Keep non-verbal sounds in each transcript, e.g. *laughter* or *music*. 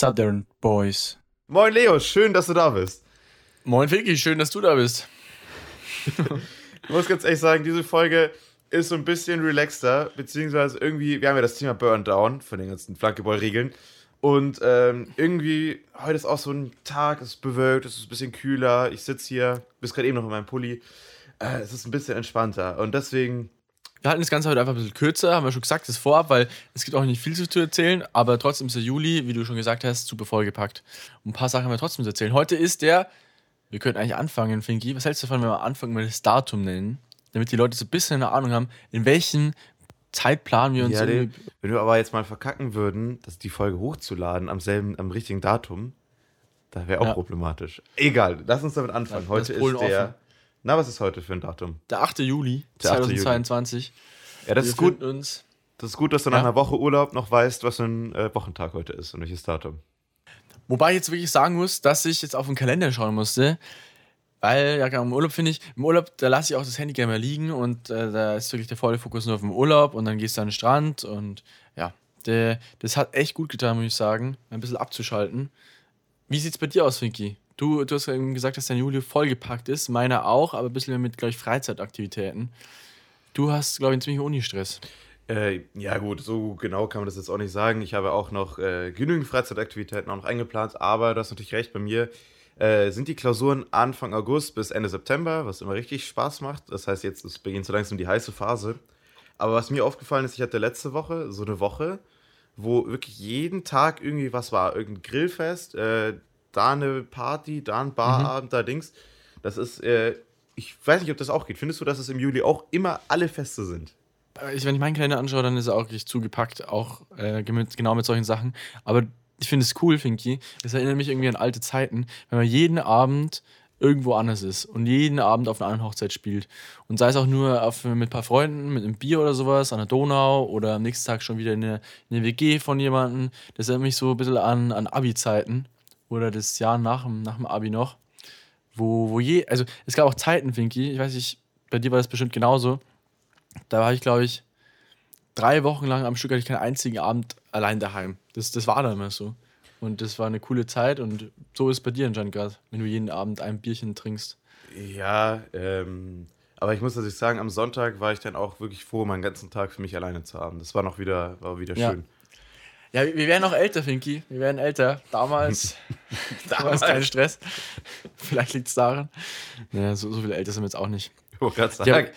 Southern Boys. Moin Leo, schön, dass du da bist. Moin Vicky, schön, dass du da bist. *laughs* ich muss ganz ehrlich sagen, diese Folge ist so ein bisschen relaxter, beziehungsweise irgendwie, wir haben ja das Thema Burn Down von den ganzen Flankeball-Regeln. Und ähm, irgendwie, heute ist auch so ein Tag, es ist bewölkt, es ist ein bisschen kühler. Ich sitze hier, bis gerade eben noch in meinem Pulli. Äh, es ist ein bisschen entspannter. Und deswegen wir halten das Ganze heute einfach ein bisschen kürzer, haben wir schon gesagt, das vorab, weil es gibt auch nicht viel zu erzählen, aber trotzdem ist der Juli, wie du schon gesagt hast, super vollgepackt. Und ein paar Sachen haben wir trotzdem zu erzählen. Heute ist der, wir könnten eigentlich anfangen, Finki. Was hältst du davon, wenn wir anfangen, mal das Datum nennen, damit die Leute so ein bisschen eine Ahnung haben, in welchen Zeitplan wir uns. Ja, den, wenn wir aber jetzt mal verkacken würden, dass die Folge hochzuladen am selben, am richtigen Datum, da wäre auch ja. problematisch. Egal, lass uns damit anfangen. Ja, Heute ist der. Offen. Na, was ist heute für ein Datum? Der 8. Juli der 8. 2022. Juli. Ja, das Wir ist gut. Uns das ist gut, dass du nach ja. einer Woche Urlaub noch weißt, was für ein äh, Wochentag heute ist und welches Datum. Wobei ich jetzt wirklich sagen muss, dass ich jetzt auf den Kalender schauen musste, weil, ja, genau, im Urlaub finde ich, im Urlaub, da lasse ich auch das Handy gerne mal liegen und äh, da ist wirklich der volle Fokus nur auf dem Urlaub und dann gehst du an den Strand und ja, der, das hat echt gut getan, muss ich sagen, ein bisschen abzuschalten. Wie sieht es bei dir aus, Finky? Du, du hast eben gesagt, dass dein Juli vollgepackt ist, meiner auch, aber ein bisschen mit, glaube ich, Freizeitaktivitäten. Du hast, glaube ich, einen ziemlichen Unistress. Äh, ja, gut, so genau kann man das jetzt auch nicht sagen. Ich habe auch noch äh, genügend Freizeitaktivitäten auch noch eingeplant, aber du hast natürlich recht, bei mir äh, sind die Klausuren Anfang August bis Ende September, was immer richtig Spaß macht. Das heißt, jetzt beginnt so langsam die heiße Phase. Aber was mir aufgefallen ist, ich hatte letzte Woche so eine Woche, wo wirklich jeden Tag irgendwie was war. Irgendein Grillfest, äh, da eine Party, da ein Barabend, mhm. da Dings. Das ist, äh, ich weiß nicht, ob das auch geht. Findest du, dass es im Juli auch immer alle Feste sind? Äh, ich, wenn ich meinen Kalender anschaue, dann ist er auch richtig zugepackt, auch äh, genau mit solchen Sachen. Aber ich finde es cool, Finky. Es erinnert mich irgendwie an alte Zeiten, wenn man jeden Abend irgendwo anders ist und jeden Abend auf einer anderen Hochzeit spielt. Und sei es auch nur auf, mit ein paar Freunden, mit einem Bier oder sowas an der Donau oder am nächsten Tag schon wieder in eine, in eine WG von jemandem. Das erinnert mich so ein bisschen an, an Abi-Zeiten oder das Jahr nach, nach dem Abi noch, wo, wo je, also es gab auch Zeiten, Finky, ich weiß nicht, bei dir war das bestimmt genauso. Da war ich, glaube ich, drei Wochen lang am Stück hatte ich keinen einzigen Abend allein daheim. Das, das war dann immer so. Und das war eine coole Zeit und so ist es bei dir anscheinend gerade, wenn du jeden Abend ein Bierchen trinkst. Ja, ähm, aber ich muss natürlich sagen, am Sonntag war ich dann auch wirklich froh, meinen ganzen Tag für mich alleine zu haben. Das war noch wieder, war wieder ja. schön. Ja, wir werden noch älter, Finky. Wir werden älter. Damals, *laughs* *laughs* damals kein Stress. Vielleicht liegt es daran. Naja, so, so viel älter sind wir jetzt auch nicht. Ich gerade sagen.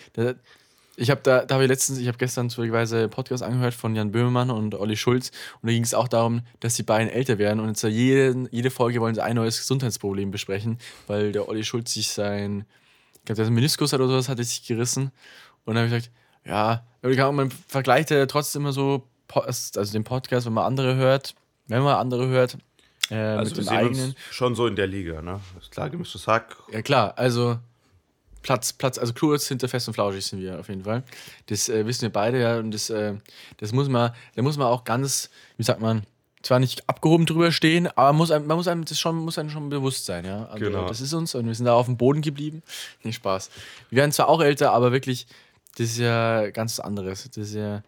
Ich habe da, da habe ich letztens, ich habe gestern zufälligerweise Podcast angehört von Jan Böhmermann und Olli Schulz und da ging es auch darum, dass die beiden älter werden und jetzt jede, jede Folge wollen sie ein neues Gesundheitsproblem besprechen, weil der Olli Schulz sich sein, ich glaube, der Meniskus hat oder sowas, hat er sich gerissen und dann habe ich gesagt, ja, man vergleicht ja trotzdem immer so also den Podcast, wenn man andere hört, wenn man andere hört, äh, also mit dem eigenen. schon so in der Liga, ne? Ist klar, gemischtes Hack. Ja, klar, also Platz, Platz, also kurz hinter fest und flauschig sind wir auf jeden Fall. Das äh, wissen wir beide, ja, und das, äh, das muss man, da muss man auch ganz, wie sagt man, zwar nicht abgehoben drüber stehen, aber muss einem, man muss einem das schon, muss einem schon bewusst sein, ja. Also genau. das ist uns und wir sind da auf dem Boden geblieben. Nicht Spaß. Wir werden zwar auch älter, aber wirklich, das ist ja ganz anderes. Das ist ja,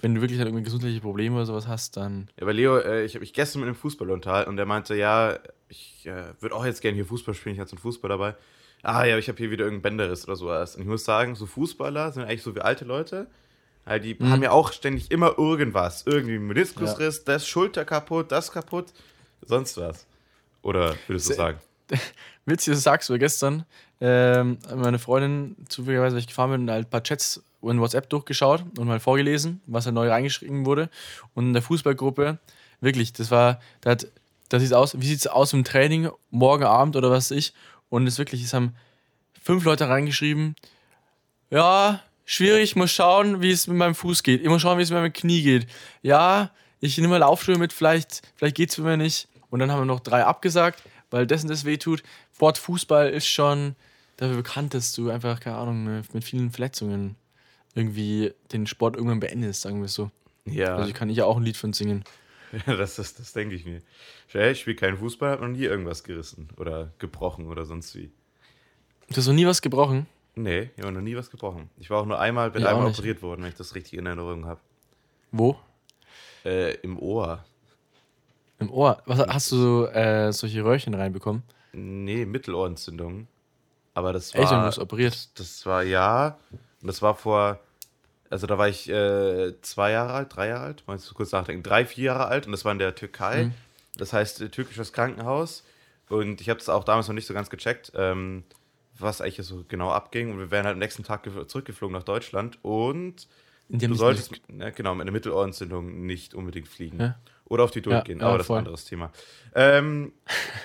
wenn du wirklich halt irgendwie gesundheitliche Probleme oder sowas hast, dann. Ja, aber Leo, äh, ich habe mich gestern mit einem Fußballer unterhalten und der meinte, ja, ich äh, würde auch jetzt gerne hier Fußball spielen, ich hatte so einen Fußball dabei. Ah ja, ich habe hier wieder irgendeinen Bänderriss oder sowas. Und ich muss sagen, so Fußballer sind eigentlich so wie alte Leute. Weil die mhm. haben ja auch ständig immer irgendwas. Irgendwie Meniskusriss, ja. das Schulter kaputt, das kaputt, sonst was. Oder würdest du sagen? *laughs* Witzig, dass du sagst, weil gestern ähm, meine Freundin, zufälligerweise, weil ich gefahren bin, halt ein paar Chats in WhatsApp durchgeschaut und mal vorgelesen, was da neu reingeschrieben wurde. Und in der Fußballgruppe, wirklich, das war, da das sieht aus, wie sieht es aus im Training, morgen Abend oder was weiß ich. Und es wirklich, es haben fünf Leute reingeschrieben, ja, schwierig, muss schauen, wie es mit meinem Fuß geht. Ich muss schauen, wie es mit meinem Knie geht. Ja, ich nehme mal Laufschuhe mit, vielleicht, vielleicht geht es mich nicht. Und dann haben wir noch drei abgesagt, weil dessen das weh tut. Sport, Fußball ist schon dafür bekannt, dass du einfach, keine Ahnung, mit vielen Verletzungen irgendwie den Sport irgendwann beendest, sagen wir so. Ja. Also kann ich ja auch ein Lied von singen. *laughs* Ja, das, das, das denke ich mir. Ich spiele keinen Fußball, habe noch nie irgendwas gerissen oder gebrochen oder sonst wie. Du hast noch nie was gebrochen? Nee, ich habe noch nie was gebrochen. Ich war auch nur einmal, bin einmal operiert worden, wenn ich das richtig in Erinnerung habe. Wo? Äh, Im Ohr. Im Ohr. Was, hast du so, äh, solche Röhrchen reinbekommen? Nee, Mittelohrentzündung. Aber das Echt, und du war. operiert? Das, das war ja. Und das war vor. Also da war ich äh, zwei Jahre alt, drei Jahre alt, meinst du kurz nachdenken, drei, vier Jahre alt und das war in der Türkei. Mhm. Das heißt äh, türkisches Krankenhaus. Und ich habe das auch damals noch nicht so ganz gecheckt, ähm, was eigentlich so genau abging. Und wir wären halt am nächsten Tag gef- zurückgeflogen nach Deutschland und du solltest, ja, genau, mit einer Mittelohrentzündung nicht unbedingt fliegen. Ja. Oder auf die durchgehen, ja, aber das ist voll. ein anderes Thema. Ähm,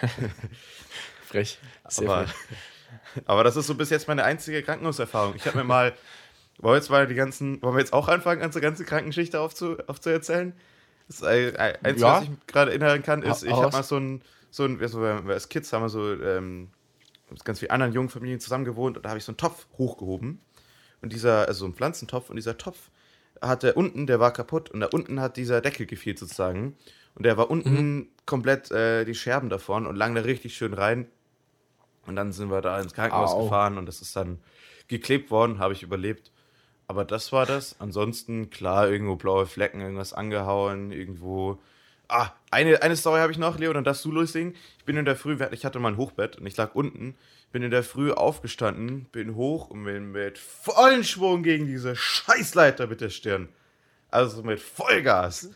*laughs* Frech. *laughs* Sehr aber, frech. Aber das ist so bis jetzt meine einzige Krankenhauserfahrung. Ich habe mir mal, *laughs* wollen wir jetzt mal die ganzen, wollen wir jetzt auch anfangen, unsere ganze Krankenschichte aufzu, aufzuerzählen? Das ein, ein, eins, Ja. was ich gerade erinnern kann, ist, ich habe mal so ein, so ein, also wir- als Kids haben wir so ähm, mit ganz vielen anderen jungen Familien zusammen gewohnt und da habe ich so einen Topf hochgehoben. Und dieser, also so ein Pflanzentopf, und dieser Topf hatte unten, der war kaputt und da unten hat dieser Deckel gefehlt sozusagen. Und der war unten komplett äh, die Scherben davon und lang da richtig schön rein. Und dann sind wir da ins Krankenhaus Au. gefahren und das ist dann geklebt worden, habe ich überlebt. Aber das war das. Ansonsten, klar, irgendwo blaue Flecken, irgendwas angehauen, irgendwo. Ah, eine, eine Story habe ich noch, Leo, dann darfst du loslegen. Ich bin in der Früh, ich hatte mal ein Hochbett und ich lag unten, bin in der Früh aufgestanden, bin hoch und bin mit vollen Schwung gegen diese Scheißleiter mit der Stirn. Also mit Vollgas.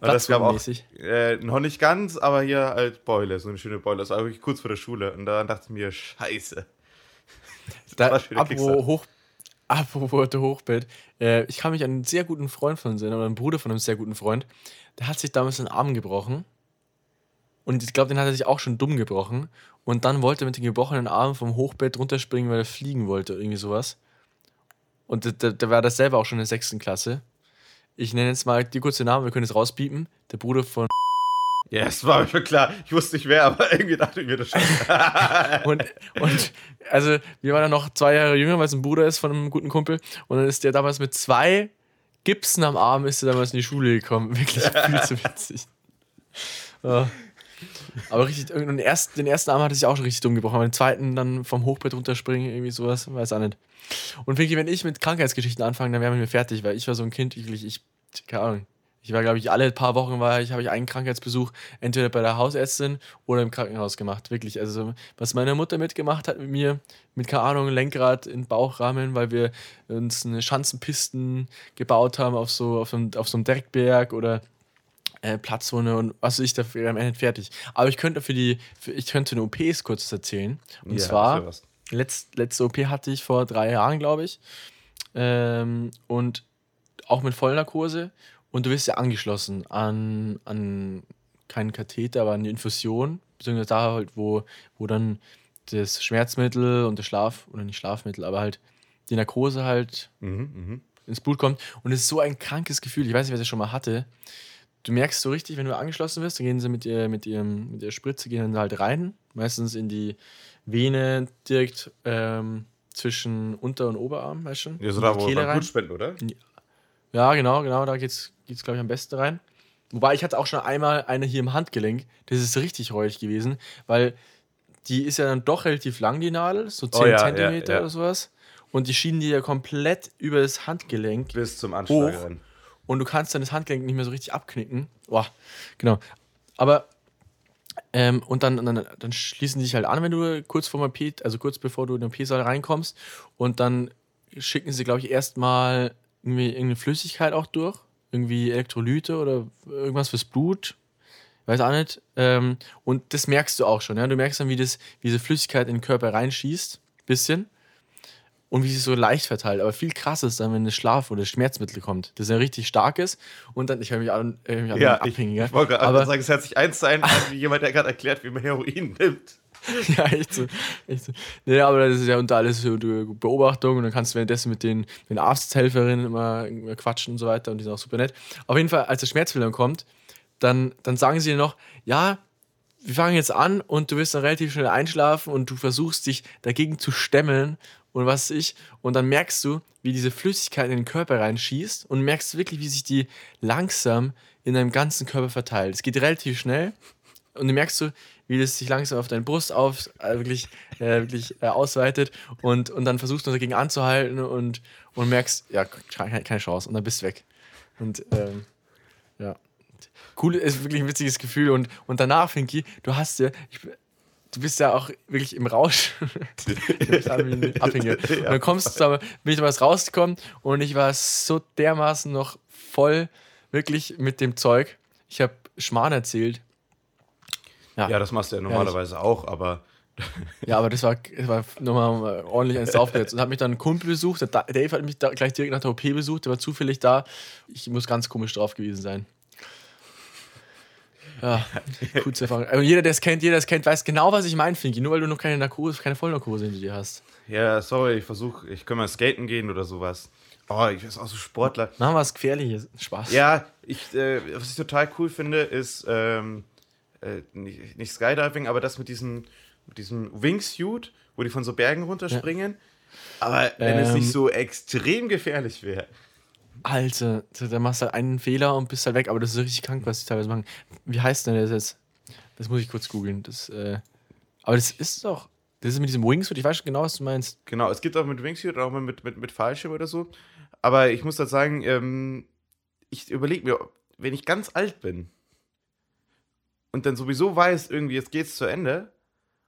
Das gab auch, äh, noch nicht ganz, aber hier halt Beule, so eine schöne Beule. Das war wirklich kurz vor der Schule. Und da dachte ich mir, scheiße. *laughs* Da, apropos. Hoch, apropos Hochbett. Äh, ich kann mich an einen sehr guten Freund von sehen, oder einen Bruder von einem sehr guten Freund. Der hat sich damals den Arm gebrochen. Und ich glaube, den hat er sich auch schon dumm gebrochen. Und dann wollte er mit dem gebrochenen Arm vom Hochbett runterspringen, weil er fliegen wollte, irgendwie sowas. Und der, der, der war das selber auch schon in der sechsten Klasse. Ich nenne jetzt mal die kurze Namen, wir können es rauspiepen. Der Bruder von. Ja, es war mir schon klar. Ich wusste nicht wer, aber *laughs* irgendwie dachte ich mir das schon. *laughs* Und, und also, wir waren dann noch zwei Jahre jünger, weil es ein Bruder ist von einem guten Kumpel. Und dann ist der damals mit zwei Gipsen am Arm, ist er damals in die Schule gekommen. Wirklich viel zu witzig. *laughs* Ja. Aber richtig, den ersten, den ersten Arm hatte ich auch schon richtig dumm gebrochen, aber den zweiten dann vom Hochbett runterspringen, irgendwie sowas, weiß auch nicht. Und Vicky, wenn ich mit Krankheitsgeschichten anfange, dann wären wir mir fertig, weil ich war so ein Kind, wirklich, ich, keine Ahnung. Ich war, glaube ich, alle paar Wochen war ich, habe ich einen Krankheitsbesuch entweder bei der Hausärztin oder im Krankenhaus gemacht. Wirklich. Also, was meine Mutter mitgemacht hat mit mir, mit, keine Ahnung, Lenkrad in Bauchrahmen, weil wir uns eine Schanzenpisten gebaut haben auf so, auf so, auf so einem Dreckberg oder äh, Platzwunde und was ich dafür am Ende fertig. Aber ich könnte für die, für, ich könnte eine OPs kurz erzählen. Und Ja, zwar, letzt, letzte OP hatte ich vor drei Jahren, glaube ich. Ähm, und auch mit Vollnarkose. Und du wirst ja angeschlossen an, an keinen Katheter, aber an die Infusion. Beziehungsweise da halt, wo, wo dann das Schmerzmittel und das Schlaf, oder nicht Schlafmittel, aber halt die Narkose halt Mhm, mhm. ins Blut kommt. Und es ist so ein krankes Gefühl. Ich weiß nicht, wer das schon mal hatte. Du merkst so richtig, wenn du angeschlossen wirst, dann gehen sie mit, ihr, mit, ihrem, mit der Spritze gehen dann halt rein. Meistens in die Vene direkt ähm, zwischen Unter- und Oberarm, weißt du? Ja, so da, wo Kehle man rein. Blut spenden, oder? Ja, genau, genau, da geht's, geht's glaube ich, am besten rein. Wobei ich hatte auch schon einmal eine hier im Handgelenk. Das ist richtig räudig gewesen, weil die ist ja dann doch relativ lang, die Nadel, so 10 Oh ja, ja, Zentimeter ja. oder sowas. Und die schienen die ja komplett über das Handgelenk Bis zum Anschlag Hoch. rein. Und du kannst dann das Handgelenk nicht mehr so richtig abknicken. Boah, genau. Aber ähm, und dann, dann, dann schließen die dich halt an, wenn du kurz vor dem OP, also kurz bevor du in den OP-Saal reinkommst. Und dann schicken sie, glaube ich, erstmal irgendwie irgendeine Flüssigkeit auch durch. Irgendwie Elektrolyte oder irgendwas fürs Blut. Weiß auch nicht. Ähm, und das merkst du auch schon. Ja? Du merkst dann, wie, das, wie diese Flüssigkeit in den Körper reinschießt. Bisschen und wie sich so leicht verteilt. Aber viel krasser ist dann, wenn das Schlaf- oder Schmerzmittel kommt. Das ja richtig stark ist. Und dann, ich höre mich an, äh, mich an Ja, ich, abhängen. ich wollte aber gerade sagen, es hört sich eins zu eins an, wie jemand, der gerade erklärt, wie man Heroin nimmt. *laughs* ja, echt so. Echt so. Nee, aber das ist ja unter alles so Beobachtung und dann kannst du währenddessen mit den, den Arzthelferinnen immer, quatschen und so weiter und die sind auch super nett. Auf jeden Fall, als der Schmerzmittel dann kommt, dann, dann sagen sie dir noch, ja, wir fangen jetzt an und du wirst dann relativ schnell einschlafen und du versuchst dich dagegen zu stemmeln und was ich. Und dann merkst du, wie diese Flüssigkeit in den Körper reinschießt und merkst wirklich, wie sich die langsam in deinem ganzen Körper verteilt. Es geht relativ schnell und du merkst so, wie das sich langsam auf deine Brust auf, äh, wirklich, äh, wirklich äh, ausweitet und, und dann versuchst du dagegen anzuhalten und, und merkst, ja, keine, keine Chance und dann bist du weg. Und ähm, ja. cool, ist wirklich ein witziges Gefühl. Und, und danach, Finky, du hast ja, ich, du bist ja auch wirklich im Rausch. *laughs* *laughs* Abhängig. Und dann kommst du, aber bin ich was rausgekommen und ich war so dermaßen noch voll, wirklich mit dem Zeug. Ich habe Schmarrn erzählt. Ja, ja das machst du ja normalerweise ja, auch, aber. ja, aber das war, das war nochmal ordentlich eins draufgesetzt. Und hat mich dann ein Kumpel besucht. Der Dave hat mich da gleich direkt nach der OP besucht. Der war zufällig da. Ich muss ganz komisch drauf gewesen sein. Ja, *laughs* coolste Erfahrung. Also jeder, der es kennt, jeder, der es kennt, weiß genau, was ich meine, Finky. Nur weil du noch keine Narkose, keine Vollnarkose hinter dir hast. Ja, sorry, ich versuche, ich kann mal skaten gehen oder sowas. Oh, ich bin auch so Sportler. Machen wir was Gefährliches. Spaß. Ja, ich, äh, was ich total cool finde, ist ähm, äh, nicht, nicht, Skydiving, aber das mit diesem, mit diesem Wingsuit, wo die von so Bergen runterspringen. Ja. Aber wenn ähm, es nicht ähm. so extrem gefährlich wäre. Alter, da machst du halt einen Fehler und bist halt weg, aber das ist richtig krank, was die teilweise machen. Wie heißt denn das jetzt? Das muss ich kurz googeln. Das, äh, aber das ist doch. Das ist mit diesem Wingsuit, ich weiß schon genau, was du meinst. Genau, es gibt auch mit Wingsuit, auch mit, mit, mit Fallschirm oder so. Aber ich muss da sagen, ähm, ich überlege mir, wenn ich ganz alt bin und dann sowieso weiß, irgendwie, jetzt geht's zu Ende,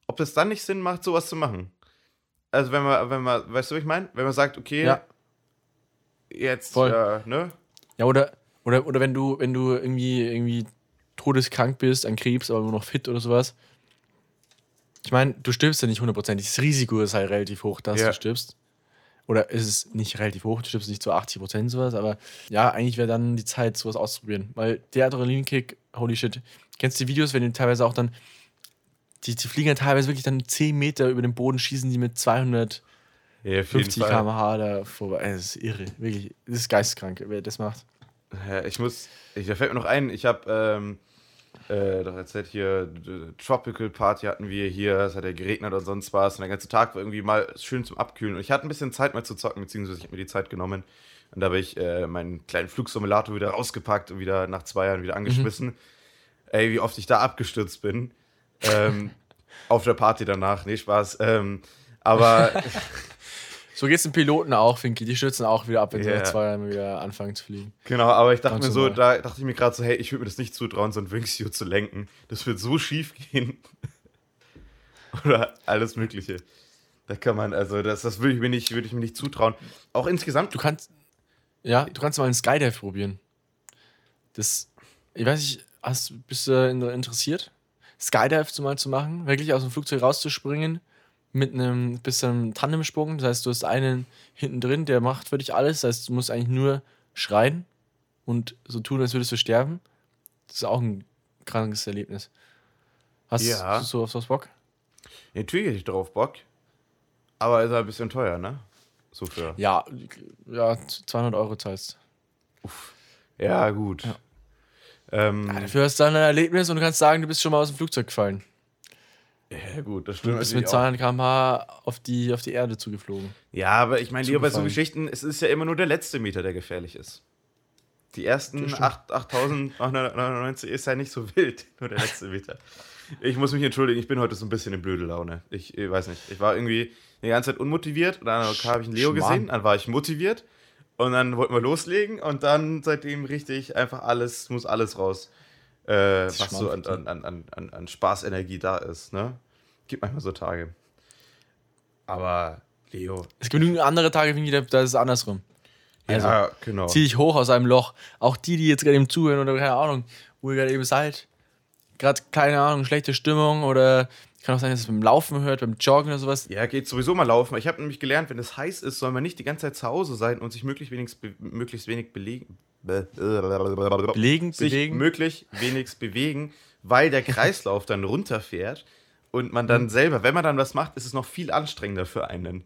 ob das dann nicht Sinn macht, sowas zu machen. Also wenn man, wenn man, weißt du, was ich meine? Wenn man sagt, okay, ja jetzt. Ja, ne? Ja, oder, oder, oder wenn du, wenn du irgendwie, irgendwie todeskrank bist an Krebs, aber nur noch fit oder sowas. Ich meine, du stirbst ja nicht hundertprozentig. Das Risiko ist halt relativ hoch, dass ja. du stirbst. Oder ist es nicht relativ hoch, du stirbst nicht zu 80 Prozent sowas, aber ja, eigentlich wäre dann die Zeit, sowas auszuprobieren. Weil der Adrenalinkick, holy shit. Kennst du die Videos, wenn die teilweise auch dann, die, die fliegen ja teilweise wirklich dann 10 Meter über den Boden, schießen die mit 200 ja, 50 km/h da vorbei. Das ist irre, wirklich. Das ist geisteskrank, wer das macht. Ja, ich muss, ich, da fällt mir noch ein, ich habe ähm, äh, doch erzählt hier, Tropical Party hatten wir hier, es hat ja geregnet und sonst was und der ganze Tag war irgendwie mal schön zum Abkühlen und ich hatte ein bisschen Zeit mal zu zocken, beziehungsweise ich habe mir die Zeit genommen und da habe ich äh, meinen kleinen Flugsimulator wieder rausgepackt und wieder nach zwei Jahren wieder angeschmissen. Mhm. Ey, wie oft ich da abgestürzt bin. Ähm, *laughs* auf der Party danach, nee, Spaß. Ähm, aber *laughs* So geht es den Piloten auch, Finky. Die stürzen auch wieder ab, wenn yeah. sie nach zwei Jahren wieder anfangen zu fliegen. Genau, aber ich dachte Ganz mir so, da dachte ich mir gerade so, hey, ich würde mir das nicht zutrauen, so ein Wingsuit zu lenken. Das wird so schief gehen. *laughs* Oder alles Mögliche. Da kann man, also das, das würde ich mir nicht, würde ich mir nicht zutrauen. Auch insgesamt. Du kannst, ja, du kannst mal einen Skydive probieren. Das, ich weiß nicht, hast, bist du interessiert? Skydive mal zu machen, wirklich aus dem Flugzeug rauszuspringen mit einem bisschen Tandemsprung. Das heißt, du hast einen hinten drin, der macht für dich alles. Das heißt, du musst eigentlich nur schreien und so tun, als würdest du sterben. Das ist auch ein krankes Erlebnis. Hast ja. du so auf sowas Bock? Natürlich hätte ich darauf Bock. Aber ist halt ein bisschen teuer, ne? So für. Ja, ja 200 Euro zahlst. Uff. Ja, gut. Ja. Ähm, ja, dafür hast du dann ein Erlebnis und du kannst sagen, du bist schon mal aus dem Flugzeug gefallen. Ja, gut, das stimmt. Du bist mit 200 km/h auf die, auf die Erde zugeflogen. Ja, aber ich meine, lieber bei so Geschichten, es ist ja immer nur der letzte Meter, der gefährlich ist. Die ersten 8899 ist ja nicht so wild, *laughs* nur der letzte Meter. Ich muss mich entschuldigen, ich bin heute so ein bisschen in blöde Laune. Ich, ich weiß nicht, ich war irgendwie die ganze Zeit unmotiviert und dann habe ich einen Leo Schmarrn. gesehen, dann war ich motiviert und dann wollten wir loslegen und dann seitdem richtig einfach alles, muss alles raus äh, was so an, an, an, an, an Spaßenergie da ist. Ne? Gibt manchmal so Tage. Aber Leo. Es gibt genügend andere Tage, da ist es andersrum. Also, ja, genau. Zieh dich hoch aus einem Loch. Auch die, die jetzt gerade eben zuhören oder keine Ahnung, wo ihr gerade eben seid. Gerade, keine Ahnung, schlechte Stimmung oder kann auch sein, dass es beim Laufen hört, beim Joggen oder sowas. Ja, geht sowieso mal laufen. Ich habe nämlich gelernt, wenn es heiß ist, soll man nicht die ganze Zeit zu Hause sein und sich möglichst wenig, möglichst wenig belegen, belegen, sich bewegen. möglich wenig bewegen, weil der Kreislauf dann runterfährt und man dann mhm. selber, wenn man dann was macht, ist es noch viel anstrengender für einen.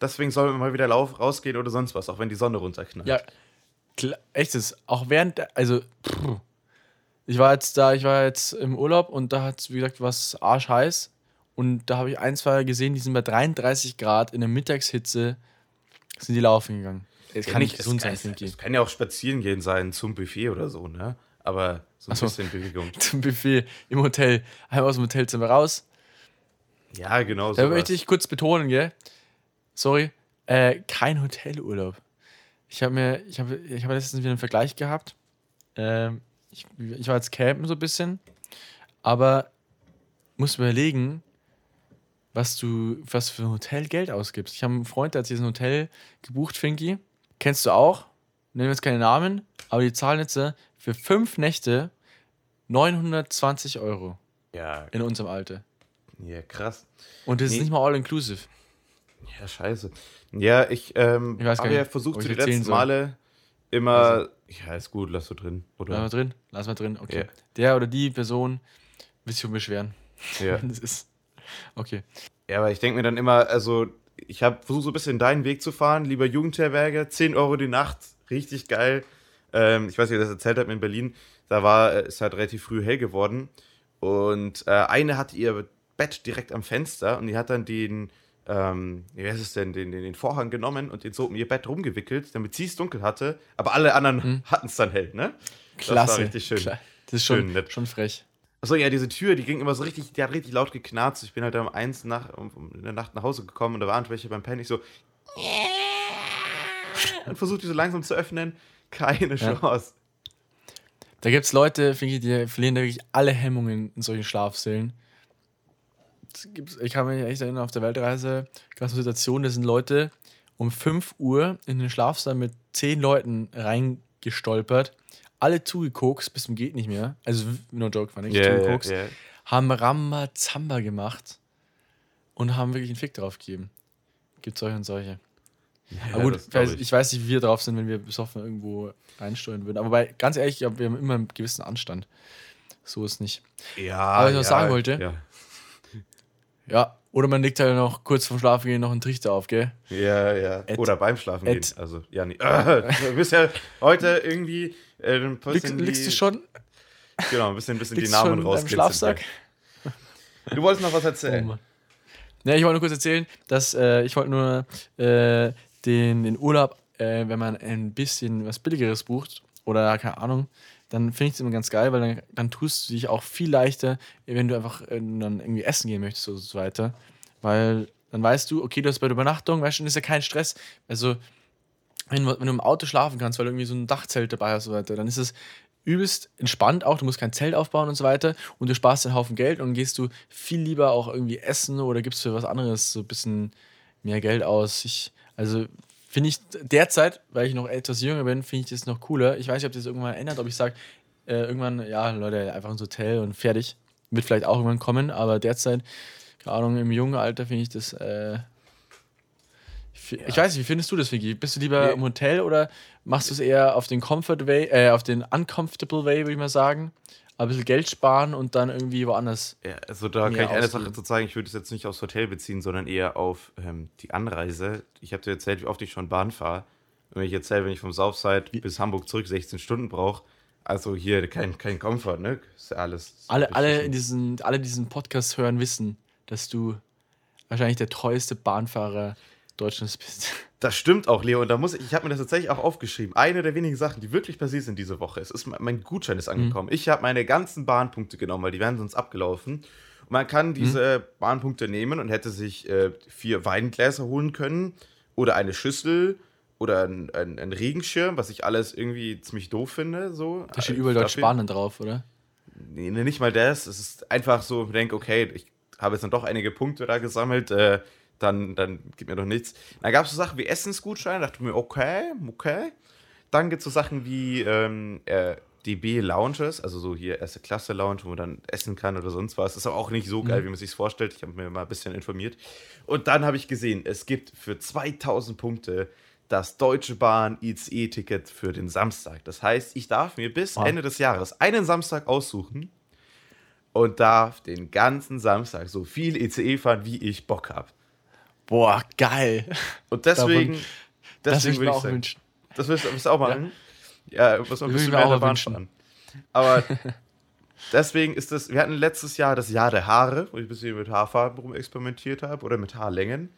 Deswegen soll man mal wieder lauf, rausgehen oder sonst was, auch wenn die Sonne runterknallt. Ja, klar, echtes. Auch während, also, pff, ich war jetzt da, ich war jetzt im Urlaub und da hat es, wie gesagt, was arschheiß. Und da habe ich ein, zwei gesehen, die sind bei 33 Grad in der Mittagshitze, sind die laufen gegangen. Es kann nicht gesund sein. Es kann ja auch spazieren gehen sein zum Buffet oder so, ne? Aber so ein so, bisschen Bewegung. *laughs* Zum Buffet im Hotel. Einmal aus dem Hotelzimmer raus. Ja, genau so. Da möchte ich kurz betonen, gell? Sorry. Äh, kein Hotelurlaub. Ich habe mir, ich habe, ich habe letztens wieder einen Vergleich gehabt. Ähm, ich, ich war jetzt campen so ein bisschen, aber musst überlegen, was du, was für ein Hotel Geld ausgibst. Ich habe einen Freund, der hat sich ein Hotel gebucht, Finky. Kennst du auch? Nennen wir jetzt keine Namen, aber die zahlen jetzt für fünf Nächte 920 Euro Ja, in unserem Alter. ja krass. Und das Nee. ist nicht mal all inclusive. Ja, scheiße. Ja, ich ähm, Ich weiß gar habe ja versucht, die letzten soll. Male immer. Ja, ist gut, lass du drin. Lass Oder? mal drin, lass mal drin, okay. Ja. Der oder die Person will sich beschweren. Ja. *laughs* Das ist. Okay. Ja, aber ich denke mir dann immer, also ich habe versucht so ein bisschen deinen Weg zu fahren, lieber Jugendherberge, 10 Euro die Nacht, richtig geil. Ähm, ich weiß nicht, wer das erzählt hat in Berlin, da war äh, ist halt relativ früh hell geworden und äh, eine hatte ihr Bett direkt am Fenster und die hat dann den, ähm, wie heißt es denn, den, den, den Vorhang genommen und den so um ihr Bett rumgewickelt, damit sie es dunkel hatte, aber alle anderen hatten es dann hell, ne? Klasse. Das war richtig schön. Kla- Das ist schon, Schön schon frech. Achso, ja, diese Tür, die ging immer so richtig, die hat richtig laut geknarzt. Ich bin halt um eins nach, um, um, in der Nacht nach Hause gekommen und da waren welche beim. Ich so. *laughs* Und versucht die so langsam zu öffnen. Keine Ja. Chance. Da gibt es Leute, finde ich, die verlieren da wirklich alle Hemmungen in solchen Schlafsälen. Ich kann mich echt erinnern, auf der Weltreise gab es eine Situation, da sind Leute um 5 Uhr in den Schlafsaal mit 10 Leuten reingestolpert, alle zugekokst bis zum geht nicht mehr. Also, no joke, war nicht Ja, ja, zugekokst. ja. Haben Rambazamba gemacht und haben wirklich einen Fick drauf gegeben. Gibt solche und solche. Aber gut, ich. ich weiß nicht, wie wir drauf sind, wenn wir besoffen irgendwo reinsteuern würden. Aber bei, ganz ehrlich, wir haben immer einen gewissen Anstand. So ist nicht. Ja, Aber was ich noch ja, sagen wollte- Ja, Ja, oder man legt halt noch kurz vorm Schlafen gehen noch einen Trichter auf, gell? ja. ja. Et- Oder beim Schlafen et- gehen. Also, ja, nee. *laughs* Du bist ja heute irgendwie äh, ein Liegst, bisschen. liegst die, du schon, Genau, ein bisschen, ein bisschen die Namen. Schlafsack? Du wolltest noch was Oh erzählen. Mann. Ja, ich wollte nur kurz erzählen, dass äh, ich wollte nur äh, den, den Urlaub, äh, wenn man ein bisschen was Billigeres bucht oder keine Ahnung, dann finde ich es immer ganz geil, weil dann, dann tust du dich auch viel leichter, wenn du einfach äh, dann irgendwie essen gehen möchtest oder so weiter. Weil dann weißt du, okay, du hast bei der Übernachtung, weißt du, ist ja kein Stress. Also, wenn, du- wenn du im Auto schlafen kannst, weil du irgendwie so ein Dachzelt dabei hast und so weiter, dann ist es übelst entspannt auch. Du musst kein Zelt aufbauen und so weiter und du sparst einen Haufen Geld und gehst du viel lieber auch irgendwie essen oder gibst für was anderes so ein bisschen mehr Geld aus. Ich, also finde ich derzeit, weil ich noch etwas jünger bin, finde ich das noch cooler. Ich weiß nicht, ob das irgendwann ändert, ob ich sage, äh, irgendwann, ja, Leute, einfach ins Hotel und fertig. Wird vielleicht auch irgendwann kommen, aber derzeit, keine Ahnung, im jungen Alter finde ich das. Äh, ich, weiß nicht, wie findest du das, Vicky? Bist du lieber Nee. im Hotel oder machst du es eher auf den Comfort Way, äh, auf den Uncomfortable Way, würde ich mal sagen? Ein bisschen Geld sparen und dann irgendwie woanders. Ja, also da kann ich eine ausgeben. Sache zu zeigen. Ich würde es jetzt nicht aufs Hotel beziehen, sondern eher auf ähm, die Anreise. Ich habe dir erzählt, wie oft ich schon Bahn fahre. Und wenn ich erzähle, wenn ich vom Southside bis Hamburg zurück 16 Stunden brauche, also hier kein, kein Komfort, ne? Ist ja alles. Alle, alle, in diesen, alle die diesen Podcast hören, wissen, dass du wahrscheinlich der treueste Bahnfahrer Deutschlands bist. Das stimmt auch, Leo. Und da muss ich, ich habe mir das tatsächlich auch aufgeschrieben. Eine der wenigen Sachen, die wirklich passiert sind diese Woche. Es ist mein Gutschein ist angekommen. Ich habe meine ganzen Bahnpunkte genommen, weil die wären sonst abgelaufen. Und man kann diese Bahnpunkte nehmen und hätte sich äh, vier Weingläser holen können oder eine Schüssel oder ein, ein, ein Regenschirm, was ich alles irgendwie ziemlich doof finde. So. Da steht Äh, überall Deutsch Spanien drauf, oder? Nee, nicht mal das. Es ist einfach so, ich denke, okay, ich habe jetzt dann doch einige Punkte da gesammelt, äh, dann, dann gibt mir doch nichts. Da gab es so Sachen wie Essensgutscheine, dachte mir, okay, okay. Dann gibt es so Sachen wie ähm, äh, DB Lounges, also so hier erste Klasse Lounge, wo man dann essen kann oder sonst was. ist aber auch nicht so geil, wie man sich vorstellt. Ich habe mir mal ein bisschen informiert. Und dann habe ich gesehen, es gibt für 2000 Punkte das Deutsche Bahn ICE-Ticket für den Samstag. Das heißt, ich darf mir bis. Ende des Jahres einen Samstag aussuchen und darf den ganzen Samstag so viel ICE fahren, wie ich Bock habe. Boah, geil. Und deswegen, Das würde deswegen würde ich auch sagen, wünschen. das willst, willst du auch machen? Ja, muss man ein Würde ich bisschen mehr auch in der Bahn wünschen. fahren. Aber *laughs* deswegen ist das, wir hatten letztes Jahr das Jahr der Haare, wo ich ein bisschen mit Haarfarben rumexperimentiert habe oder mit Haarlängen.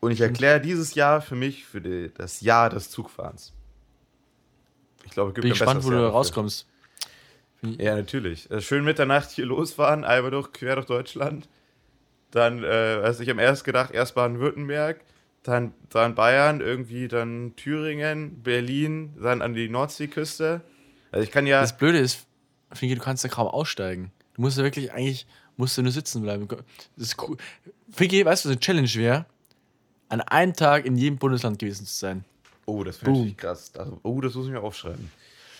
Und ich erkläre dieses Jahr für mich für die, das Jahr des Zugfahrens. Ich glaube, es gibt Bin gespannt, wo du Jahr dafür. rauskommst. Ja, natürlich. Äh, Schön Mitternacht hier losfahren, einmal durch, quer durch Deutschland. Dann, äh, weiß ich, am erst gedacht, erst Baden-Württemberg, dann, dann Bayern, irgendwie dann Thüringen, Berlin, dann an die Nordseeküste. Also ich kann ja, Das Blöde ist, Finke, du kannst ja kaum aussteigen. Du musst ja wirklich, eigentlich, musst du nur sitzen bleiben. Das ist cool. Finke, weißt du, was eine Challenge wäre? An einem Tag in jedem Bundesland gewesen zu sein. Oh, das finde ich krass. Also, oh, das muss ich mir aufschreiben.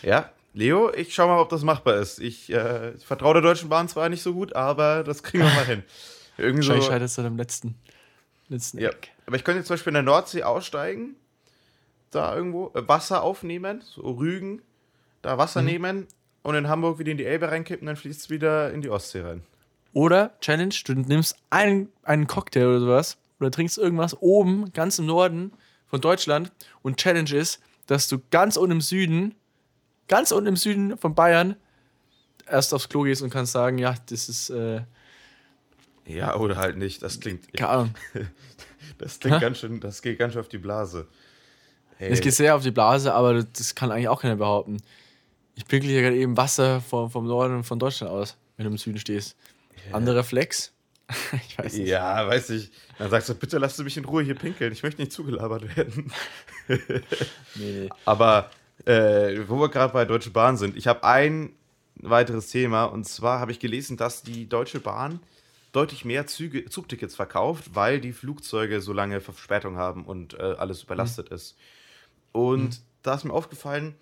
Ja, Leo, ich schau mal, ob das machbar ist. Ich äh, vertraue der Deutschen Bahn zwar nicht so gut, aber das kriegen wir mal hin. *laughs* Irgendwie so. scheiterst du am letzten, letzten ja. Eck. Aber ich könnte jetzt zum Beispiel in der Nordsee aussteigen, da irgendwo, äh, Wasser aufnehmen, so Rügen, da Wasser mhm. nehmen und in Hamburg wieder in die Elbe reinkippen, dann fließt es wieder in die Ostsee rein. Oder Challenge, du nimmst einen, einen Cocktail oder sowas oder trinkst irgendwas oben, ganz im Norden von Deutschland und Challenge ist, dass du ganz unten im Süden, ganz unten im Süden von Bayern erst aufs Klo gehst und kannst sagen, ja, das ist. Äh, ja, oder halt nicht. Das klingt. Keine Ahnung. *laughs* Das klingt ganz schön, das geht ganz schön auf die Blase. Hey. Es geht sehr auf die Blase, aber das kann eigentlich auch keiner behaupten. Ich pinkle hier gerade eben Wasser vom, vom Norden von Deutschland aus, wenn du im Süden stehst. Yeah. Anderer Flex. *laughs* ich weiß nicht. Ja, weiß ich. Dann sagst du, bitte lass du mich in Ruhe hier pinkeln. Ich möchte nicht zugelabert werden. *laughs* nee, nee. Aber äh, wo wir gerade bei Deutsche Bahn sind, ich habe ein weiteres Thema und zwar habe ich gelesen, dass die Deutsche Bahn deutlich mehr Züge, Zugtickets verkauft, weil die Flugzeuge so lange Verspätung haben und äh, alles überlastet mhm. ist. Und mhm. da ist mir aufgefallen,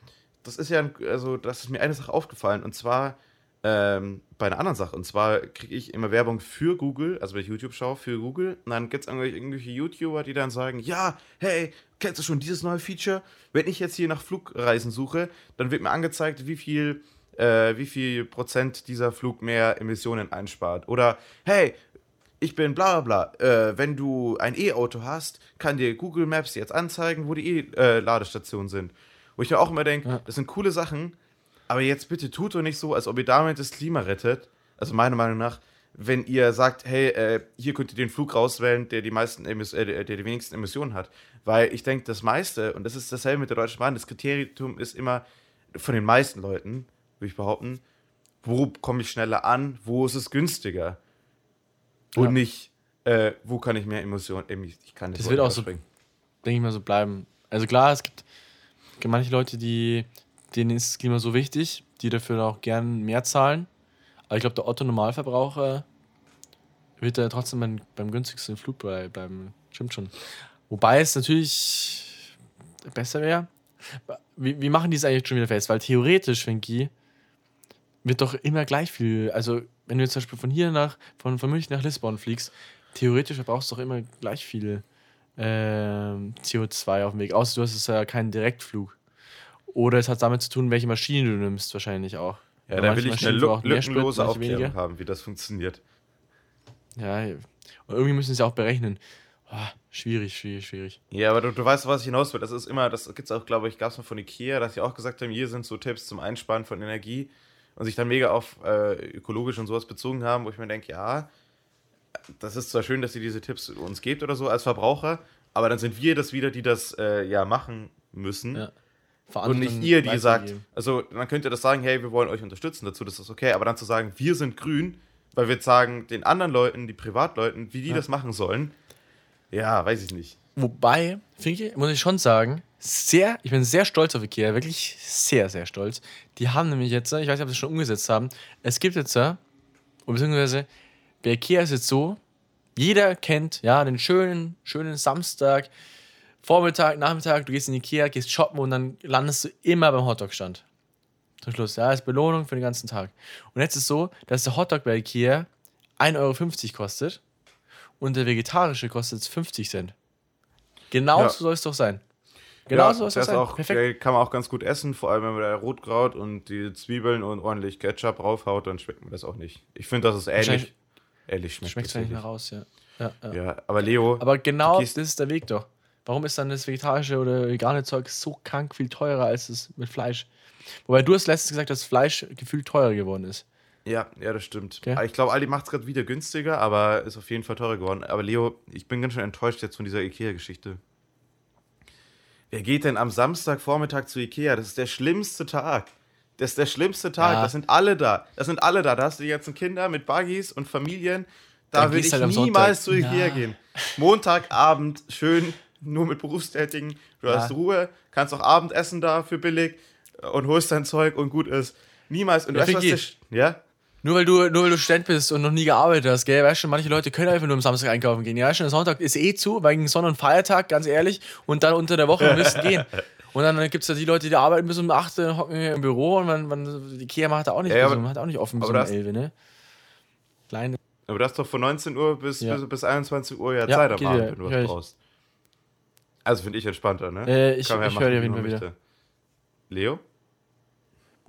das ist ja, also, das ist mir eine Sache aufgefallen und zwar ähm, bei einer anderen Sache. Und zwar kriege ich immer Werbung für Google, also wenn ich YouTube schaue, für Google. Und dann gibt es irgendwelche YouTuber, die dann sagen, ja, hey, kennst du schon dieses neue Feature? Wenn ich jetzt hier nach Flugreisen suche, dann wird mir angezeigt, wie viel, äh, wie viel Prozent dieser Flug mehr Emissionen einspart. Oder, hey, ich bin bla bla bla. Äh, wenn du ein E-Auto hast, kann dir Google Maps jetzt anzeigen, wo die E-Ladestationen sind. Wo ich mir auch immer denke, ja. das sind coole Sachen, aber jetzt bitte tut doch nicht so, als ob ihr damit das Klima rettet. Also meiner Meinung nach, wenn ihr sagt, hey, äh, hier könnt ihr den Flug rauswählen, der die meisten Emis äh, der die wenigsten Emissionen hat. Weil ich denke, das meiste, und das ist dasselbe mit der Deutschen Bahn, das Kriterium ist immer von den meisten Leuten, würde ich behaupten, wo komme ich schneller an, wo ist es günstiger? Und ja. nicht, äh, wo kann ich mehr Emissionen, ich kann das, das wird auch so, denke ich mal, so bleiben. Also klar, es gibt manche Leute, die denen ist das Klima so wichtig, die dafür auch gern mehr zahlen. Aber ich glaube, der Otto-Normalverbraucher wird da trotzdem beim, beim günstigsten Flug bleiben. Stimmt schon. Wobei es natürlich besser wäre. Wie, wie machen die es eigentlich schon wieder fest? Weil theoretisch, Finki, wird doch immer gleich viel. Also, wenn du jetzt zum Beispiel von hier nach, von, von München nach Lissabon fliegst, theoretisch verbrauchst du doch immer gleich viel äh, CO2 auf dem Weg. Außer du hast ja keinen Direktflug. Oder es hat damit zu tun, welche Maschine du nimmst, wahrscheinlich auch. Ja, da will ich eine Lück lückenlose Aufklärung haben, wie das funktioniert. Ja, und irgendwie müssen sie es auch berechnen. Oh, schwierig, schwierig, schwierig. Ja, aber du, du weißt, was ich hinaus will. Das ist immer, das gibt es auch, glaube ich, gab es mal von Ikea, dass sie auch gesagt haben, hier sind so Tipps zum Einsparen von Energie und sich dann mega auf äh, ökologisch und sowas bezogen haben, wo ich mir denke, ja, das ist zwar schön, dass sie diese Tipps uns gibt oder so als Verbraucher, aber dann sind wir das wieder, die das äh, ja machen müssen. Ja. Und nicht ihr, die sagt, also man könnte das sagen, hey, wir wollen euch unterstützen dazu, das ist okay, aber dann zu sagen, wir sind grün, weil wir sagen den anderen Leuten, die Privatleuten, wie die ja. das machen sollen, ja, weiß ich nicht. Wobei, Finke, muss ich schon sagen, sehr, ich bin sehr stolz auf Ikea, wirklich sehr, sehr stolz. Die haben nämlich jetzt, ich weiß nicht, ob sie es schon umgesetzt haben, es gibt jetzt, beziehungsweise bei Ikea ist jetzt so, jeder kennt, ja, den schönen, schönen Samstag, Vormittag, Nachmittag, du gehst in Ikea, gehst shoppen und dann landest du immer beim Hotdog-Stand. Zum Schluss, ja, als Belohnung für den ganzen Tag. Und jetzt ist es so, dass der Hotdog bei Ikea 1,50 Euro kostet und der vegetarische kostet 50 Cent. Genau ja. so soll es doch sein. Genau ja, so es doch sein. Auch, Perfekt. Kann man auch ganz gut essen, vor allem wenn man da Rotkraut und die Zwiebeln und ordentlich Ketchup raufhaut, dann schmeckt mir das auch nicht. Ich finde, das ist ähnlich. Ähnlich schmeckt Schmeckt zwar nicht mehr raus, ja. Ja, ja. ja, aber Leo. Aber genau das ist der Weg doch. Warum ist dann das vegetarische oder vegane Zeug so krank viel teurer als das mit Fleisch? Wobei du hast letztens gesagt, dass Fleisch gefühlt teurer geworden ist. Ja, ja, das stimmt. Okay. Ich glaube, Aldi macht es gerade wieder günstiger, aber ist auf jeden Fall teurer geworden. Aber Leo, ich bin ganz schön enttäuscht jetzt von dieser Ikea-Geschichte. Wer geht denn am Samstagvormittag zu Ikea? Das ist der schlimmste Tag. Das ist der schlimmste Tag. Ja. Das sind alle da. Das sind alle da. Da hast du jetzt Kinder mit Buggies und Familien. Da will ich halt niemals zu Ikea ja. gehen. Montagabend schön nur mit Berufstätigen. Du ja. hast Ruhe, kannst auch Abendessen da für billig und holst dein Zeug und gut ist. Niemals. Und Ja, weißt was der, ja? Nur weil, du, nur weil du Student bist und noch nie gearbeitet hast, gell? Weißt du, manche Leute können einfach nur am Samstag einkaufen gehen. Ja, weißt du, Sonntag ist eh zu, wegen Sonn- und Feiertag, ganz ehrlich. Und dann unter der Woche *laughs* müssen gehen. Und dann gibt es ja die Leute, die arbeiten bis um 8 Uhr, hocken im Büro und man, man, die Ikea macht da auch nicht, Ja, aber- hat auch nicht offen bis aber um das- 11, ne? Kleine. Aber du hast doch von 19 Uhr bis, Ja. bis, bis 21 Uhr ja, Ja, Zeit am Abend, wenn du was ich. brauch Also finde ich entspannter, ne? Äh, ich- ich machen, höre dir auf jeden. Leo?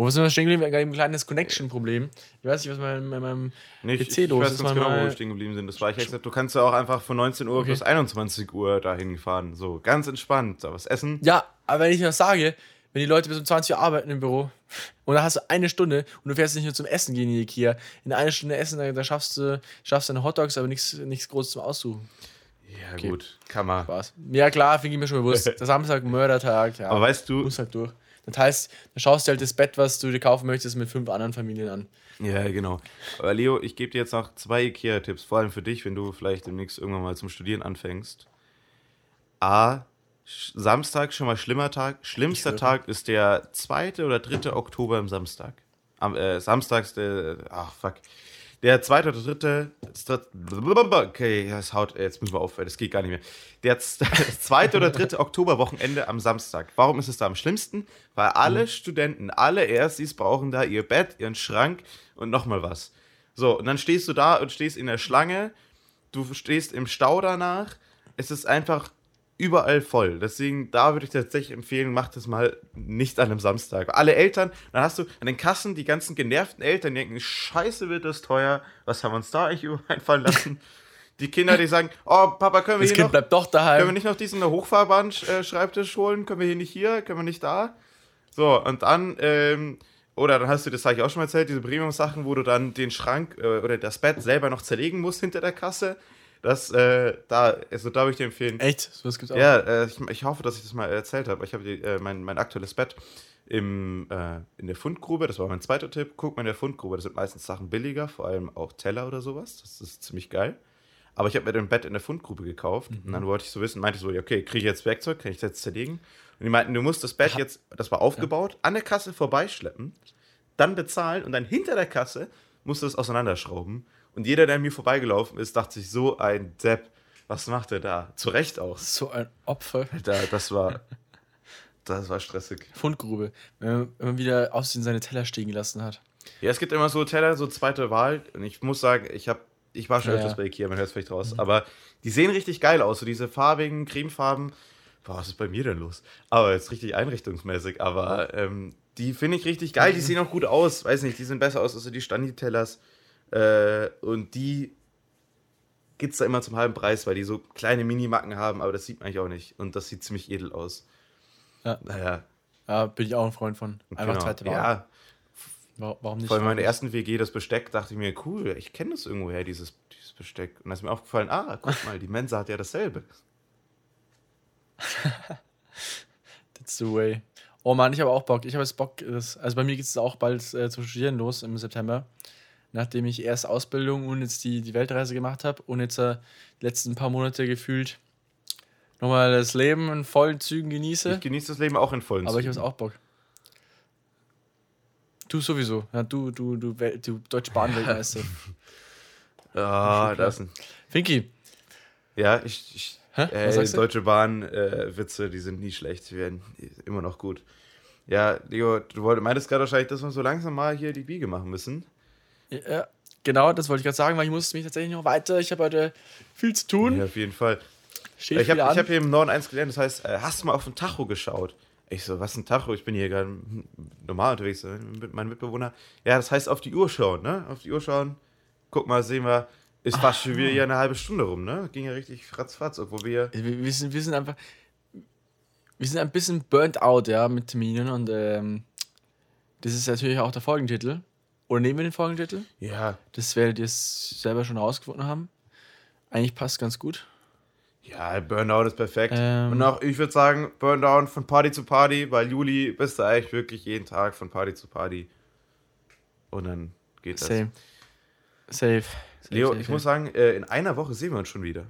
Wo sind wir stehen geblieben? Wir haben ein kleines Connection-Problem. Ich weiß nicht, was mein, mein, meinem Nee, ich, PC ich los weiß ist. ganz genau, wo wir stehen geblieben sind. Das war ich ja gesagt, du kannst ja auch einfach von 19 Uhr Okay. bis 21 Uhr dahin fahren. So, ganz entspannt. Da was essen. Ja, aber wenn ich das sage, wenn die Leute bis um 20 Uhr arbeiten im Büro *laughs* und dann hast du eine Stunde und du fährst nicht nur zum Essen gehen in die Ikea, in einer Stunde essen, da, da schaffst du schaffst deine Hotdogs, aber nichts nichts Großes zum Aussuchen. Ja, Okay. gut, kann man. Spaß. Ja klar, finde ich mir schon bewusst. *laughs* Der Samstag, Mördertag, ja. Aber weißt du, muss halt durch. Das heißt, dann schaust du halt das Bett, was du dir kaufen möchtest, mit fünf anderen Familien an. Ja, genau. Aber Leo, ich gebe dir jetzt noch zwei IKEA-Tipps, vor allem für dich, wenn du vielleicht demnächst irgendwann mal zum Studieren anfängst. A, Samstag schon mal schlimmer Tag. Schlimmster. Tag ist der 2. oder 3. Oktober im Samstag. Am äh, Samstags der. Ach, fuck. Der 2. oder 3. Okay, das haut. Jetzt müssen wir aufhören, das geht gar nicht mehr. Der z- *laughs* das 2. oder 3. Oktoberwochenende am Samstag. Warum ist es da am schlimmsten? Weil alle Studenten, alle Erstis brauchen da ihr Bett, ihren Schrank und nochmal was. So, und dann stehst du da und stehst in der Schlange. Du stehst im Stau danach. Es ist einfach überall voll. Deswegen, da würde ich tatsächlich empfehlen, mach das mal nicht an einem Samstag. Alle Eltern, dann hast du an den Kassen die ganzen genervten Eltern, die denken, scheiße wird das teuer, was haben wir uns da eigentlich *laughs* übereinfallen lassen? Die Kinder, die sagen, oh Papa, können wir Das hier Kind noch, bleibt doch können wir daheim. nicht noch diesen Hochfahrbahn-Schreibtisch holen? Können wir hier nicht hier? Können wir nicht da? So, und dann, ähm, oder dann hast du, das habe ich auch schon mal erzählt, diese Premium-Sachen, wo du dann den Schrank äh, oder das Bett selber noch zerlegen musst hinter der Kasse. Das, äh, da, also da würde ich dir empfehlen. Echt? So was gibt's auch. Ja, äh, ich, ich hoffe, dass ich das mal erzählt habe. Ich habe äh, mein, mein aktuelles Bett im, äh, in der Fundgrube, das war mein zweiter Tipp. Guck mal in der Fundgrube, das sind meistens Sachen billiger, vor allem auch Teller oder sowas. Das ist ziemlich geil. Aber ich habe mir ein Bett in der Fundgrube gekauft und dann wollte ich so wissen, meinte ich so, ja, okay, kriege ich jetzt Werkzeug, kann ich das jetzt zerlegen? Und die meinten, du musst das Bett jetzt, das war aufgebaut, an der Kasse vorbeischleppen, dann bezahlen und dann hinter der Kasse musst du es auseinanderschrauben. Und jeder, der an mir vorbeigelaufen ist, dachte sich, so ein Depp, was macht er da? Zu Recht auch. So ein Opfer. Da, das war, das war stressig. Fundgrube. Wenn man, wieder aussehen seine Teller stehen gelassen hat. Ja, es gibt immer so Teller, so zweite Wahl. Und ich muss sagen, ich habe, ich war schon Ja, öfters ja. bei Ikea, man hört es vielleicht raus. Aber die sehen richtig geil aus, so diese farbigen Cremefarben. Boah, was ist bei mir denn los? Aber jetzt richtig einrichtungsmäßig. Aber ähm, die finde ich richtig geil. Die sehen auch gut aus. Weiß nicht, die sehen besser aus als die Standi-Tellers. Äh, und die gibt es da immer zum halben Preis, weil die so kleine Minimacken haben. Aber das sieht man eigentlich auch nicht. Und das sieht ziemlich edel aus. Ja. Naja, Ja, bin ich auch ein Freund von. Einfach genau. zweite Wahl. Ja, Wa- Warum nicht? Vor allem in meiner ersten WG, das Besteck, dachte ich mir, cool, ich kenne das irgendwoher, dieses, dieses Besteck. Und dann ist mir aufgefallen, ah, guck mal, die Mensa hat ja dasselbe. *laughs* That's the way. Oh Mann, ich habe auch Bock. Ich habe jetzt Bock. Also bei mir geht es auch bald äh, zum Studieren los im September. Nachdem ich erst Ausbildung und jetzt die, die Weltreise gemacht habe und jetzt äh, die letzten paar Monate gefühlt nochmal das Leben in vollen Zügen genieße. Ich genieße das Leben auch in vollen Aber ich habe Zügen. auch Bock. Du sowieso. Ja, du, du, du, du Deutsche Bahn-Weltmeister. *laughs* Ah, das ist ein, Finky, Ja, ich, ich Hä? Was äh? Deutsche Bahn-Witze, die sind nie schlecht, die werden immer noch gut. Ja, Leo, du meintest gerade wahrscheinlich, dass wir so langsam mal hier die Biege machen müssen. Ja, genau, das wollte ich gerade sagen, weil ich musste mich tatsächlich noch weiter. Ich habe heute viel zu tun. Ja, auf jeden Fall. Steht Ich habe hab hier im Norden eins gelernt, das heißt, äh, hast du mal auf den Tacho geschaut? Ich so, was ist ein Tacho? Ich bin hier gerade normal unterwegs, äh, mit meinem Mitbewohner. Ja, das heißt auf die Uhr schauen, ne? Auf die Uhr schauen. Guck mal, sehen wir, ist fast schon wieder hier eine halbe Stunde rum, ne? Ging ja richtig ratzfatz, obwohl wir. wir, wir, sind, wir sind einfach. Wir sind ein bisschen burnt out, ja, mit Terminen und ähm, das ist natürlich auch der Folgentitel. Oder nehmen wir den Folgentitel? Ja, Das werdet ihr es selber schon rausgefunden haben. Eigentlich passt ganz gut. ja, Burnout ist perfekt. Ähm. Und auch, ich würde sagen, Burndown von Party zu Party, weil Juli bist du eigentlich wirklich jeden Tag von Party zu Party. Und dann geht das. Safe. Safe. Safe, Leo, safe, ich safe. muss sagen, äh, in einer Woche sehen wir uns schon wieder.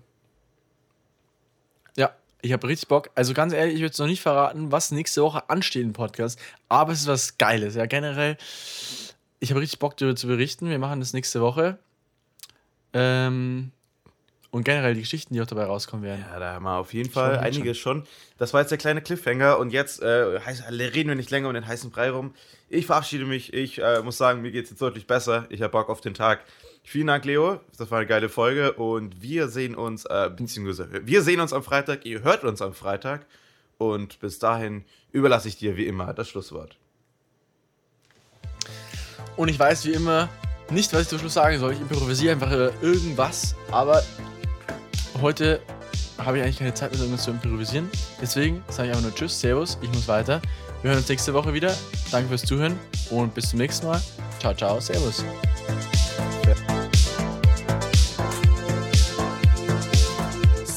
Ja, Ich habe richtig Bock. Also ganz ehrlich, ich würde es noch nicht verraten, was nächste Woche ansteht im Podcast. Aber es ist was Geiles. Ja, generell. Ich habe richtig Bock, darüber zu berichten. Wir machen das nächste Woche. Ähm, und generell die Geschichten, die auch dabei rauskommen werden. Ja, da haben wir auf jeden Fall einiges schon. Das war jetzt der kleine Cliffhanger und jetzt äh, reden wir nicht länger um den heißen Brei rum. Ich verabschiede mich. Ich äh, muss sagen, mir geht es jetzt deutlich besser. Ich habe Bock auf den Tag. Vielen Dank, Leo. Das war eine geile Folge und wir sehen uns, äh, beziehungsweise wir sehen uns am Freitag. Ihr hört uns am Freitag und bis dahin überlasse ich dir wie immer das Schlusswort. Und ich weiß wie immer nicht, was ich zum Schluss sagen soll. Ich improvisiere einfach irgendwas, aber heute habe ich eigentlich keine Zeit mehr, irgendwas zu improvisieren. Deswegen sage ich einfach nur Tschüss, Servus, ich muss weiter. Wir hören uns nächste Woche wieder. Danke fürs Zuhören und bis zum nächsten Mal. Ciao, ciao, Servus.